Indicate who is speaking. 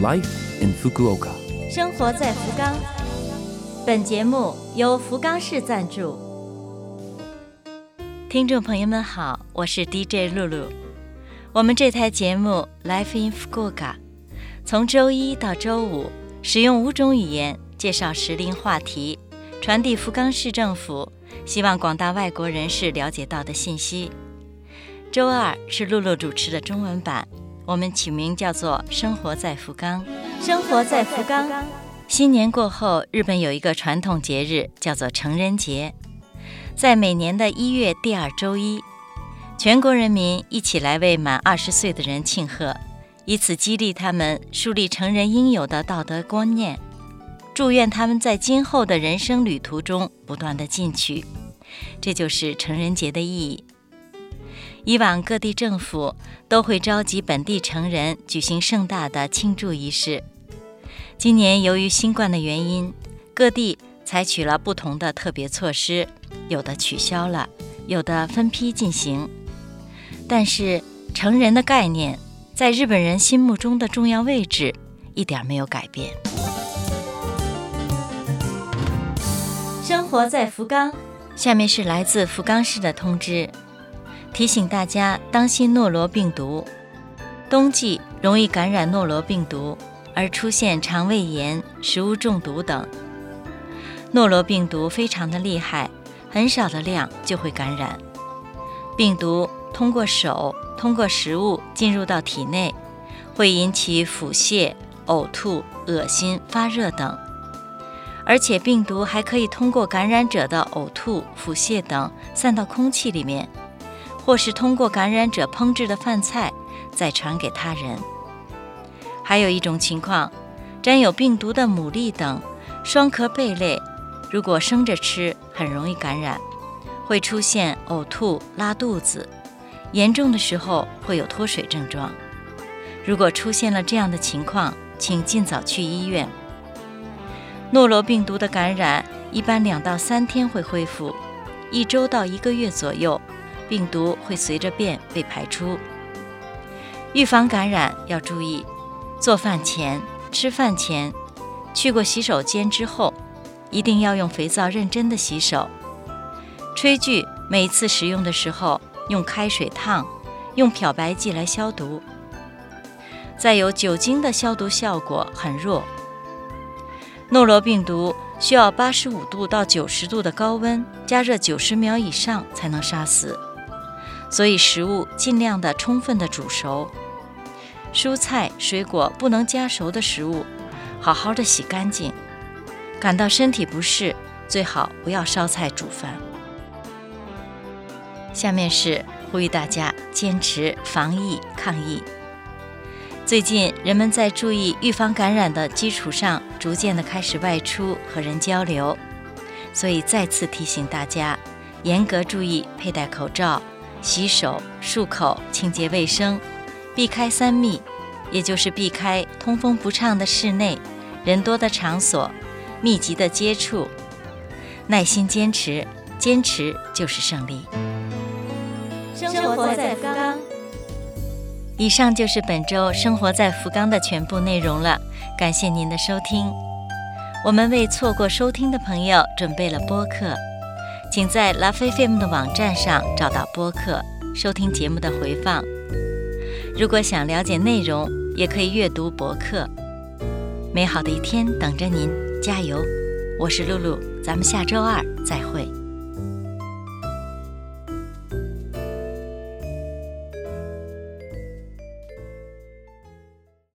Speaker 1: Life in Fukuoka。
Speaker 2: 生活在福冈。本节目由福冈市赞助。听众朋友们好，我是 DJ 露露。我们这台节目《Life in Fukuoka》从周一到周五，使用五种语言介绍时令话题，传递福冈市政府希望广大外国人士了解到的信息。周二是露露主持的中文版，我们起名叫做《生活在福冈》。生活在福冈。新年过后，日本有一个传统节日叫做成人节，在每年的一月第二周一，全国人民一起来为满二十岁的人庆贺，以此激励他们树立成人应有的道德观念，祝愿他们在今后的人生旅途中不断的进取。这就是成人节的意义。以往各地政府都会召集本地成人举行盛大的庆祝仪式。今年由于新冠的原因，各地采取了不同的特别措施，有的取消了，有的分批进行。但是成人的概念在日本人心目中的重要位置一点没有改变。生活在福冈，下面是来自福冈市的通知。提醒大家当心诺罗病毒，冬季容易感染诺罗病毒，而出现肠胃炎、食物中毒等。诺罗病毒非常的厉害，很少的量就会感染。病毒通过手、通过食物进入到体内，会引起腹泻、呕吐、恶心、发热等。而且病毒还可以通过感染者的呕吐、腹泻等散到空气里面。或是通过感染者烹制的饭菜再传给他人。还有一种情况，沾有病毒的牡蛎等双壳贝类，如果生着吃，很容易感染，会出现呕吐、拉肚子，严重的时候会有脱水症状。如果出现了这样的情况，请尽早去医院。诺罗病毒的感染一般两到三天会恢复，一周到一个月左右。病毒会随着便被排出。预防感染要注意：做饭前、吃饭前、去过洗手间之后，一定要用肥皂认真的洗手。炊具每次使用的时候用开水烫，用漂白剂来消毒。再有酒精的消毒效果很弱。诺罗病毒需要八十五度到九十度的高温加热九十秒以上才能杀死。所以食物尽量的充分的煮熟，蔬菜水果不能加熟的食物，好好的洗干净。感到身体不适，最好不要烧菜煮饭。下面是呼吁大家坚持防疫抗疫。最近人们在注意预防感染的基础上，逐渐的开始外出和人交流，所以再次提醒大家，严格注意佩戴口罩。洗手、漱口、清洁卫生，避开三密，也就是避开通风不畅的室内、人多的场所、密集的接触。耐心坚持，坚持就是胜利。生活在福冈。以上就是本周生活在福冈的全部内容了，感谢您的收听。我们为错过收听的朋友准备了播客。请在 LoveFM 的网站上找到播客，收听节目的回放。如果想了解内容，也可以阅读博客。美好的一天等着您，加油！我是露露，咱们下周二再会。